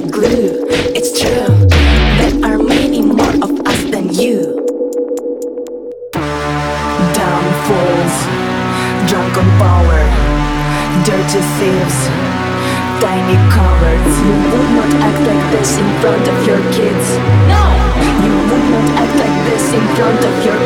could glue. It's true, there are many more of us than you. Dumb fools, drunk on power, dirty thieves, tiny cowards. You would not act like this in front of your kids. No! You would not act like this in front of your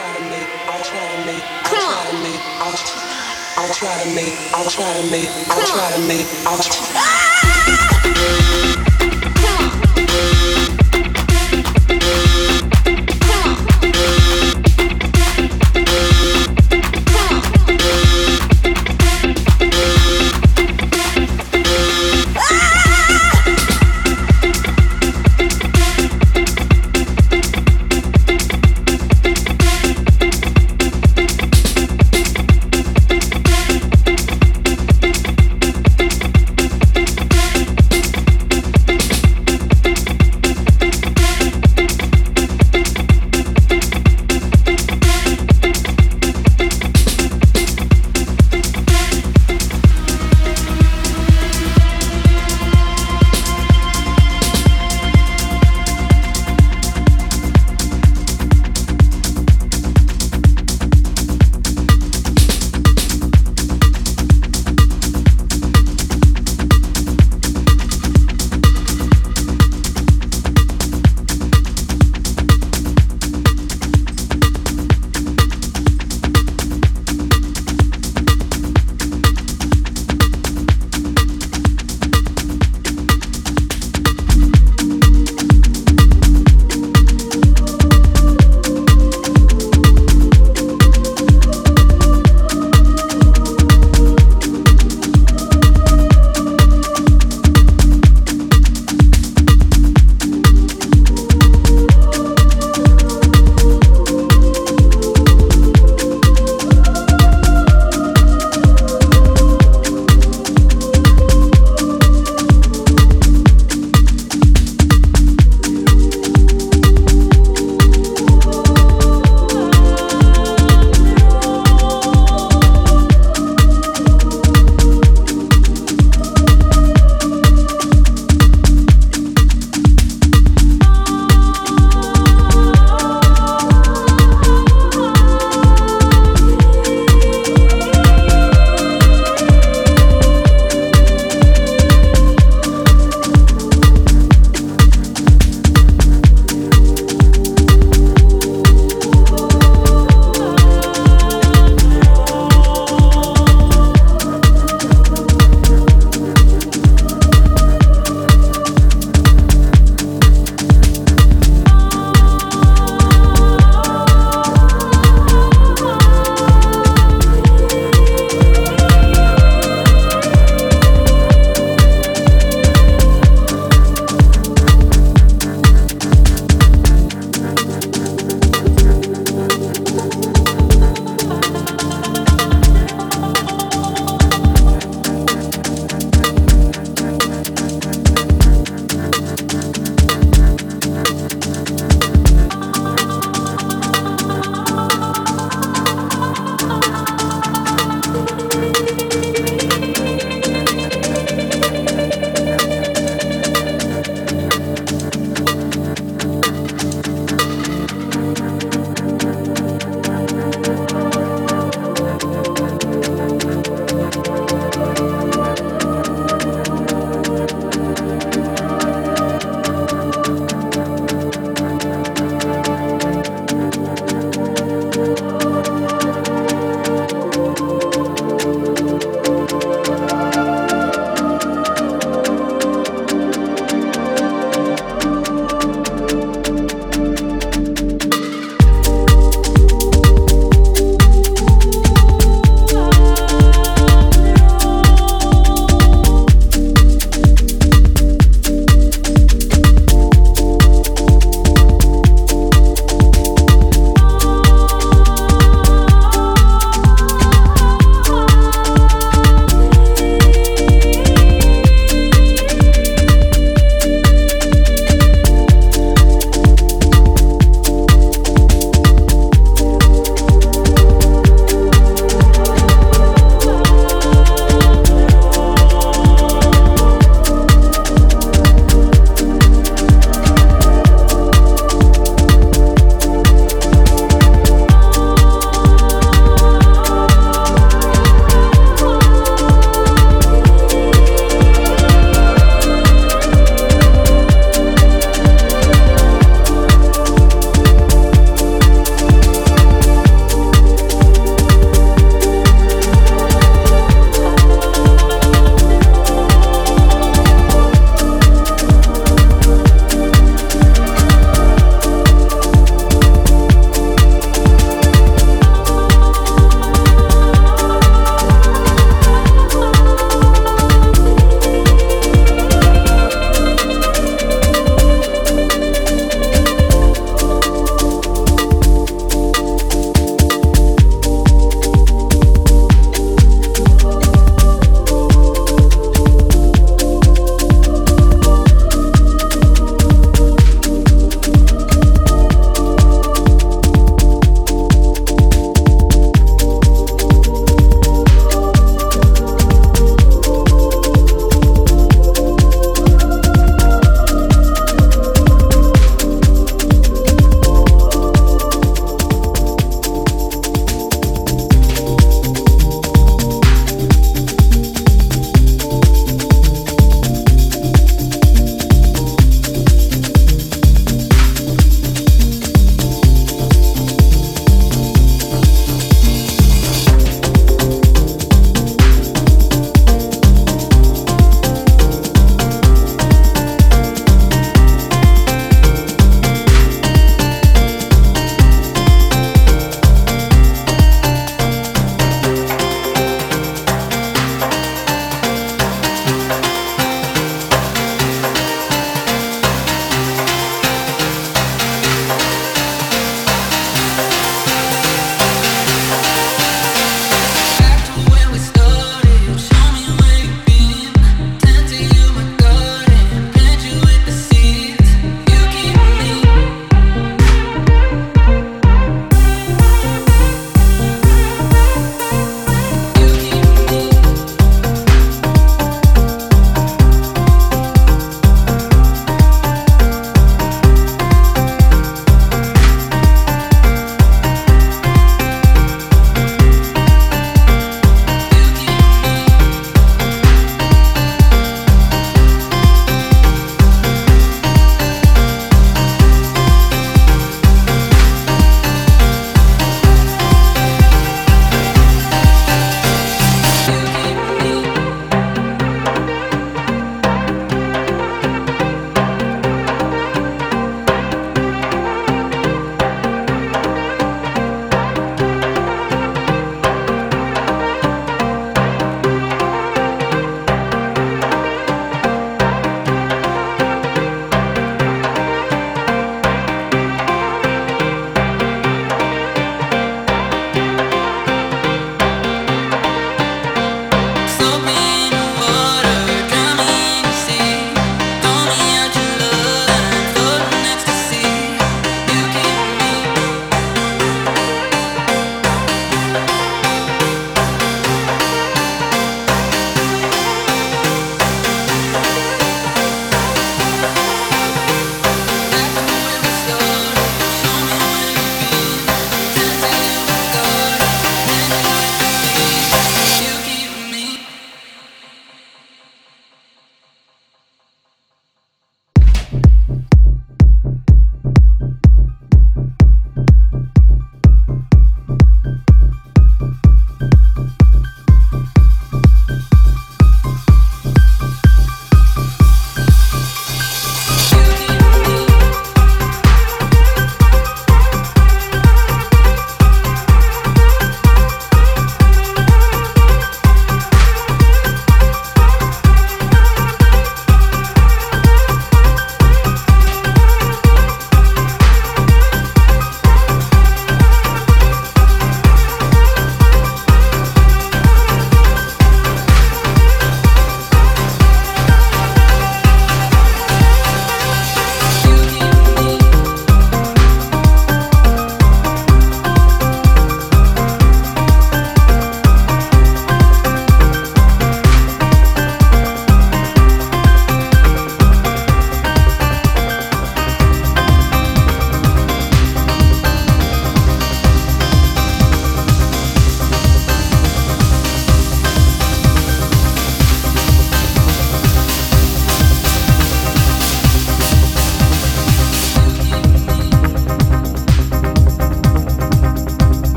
I'll try to make, I'll try to make, I'll, try to make, I'll try to make, I'll try to make, I'll try to make, I'll. Try.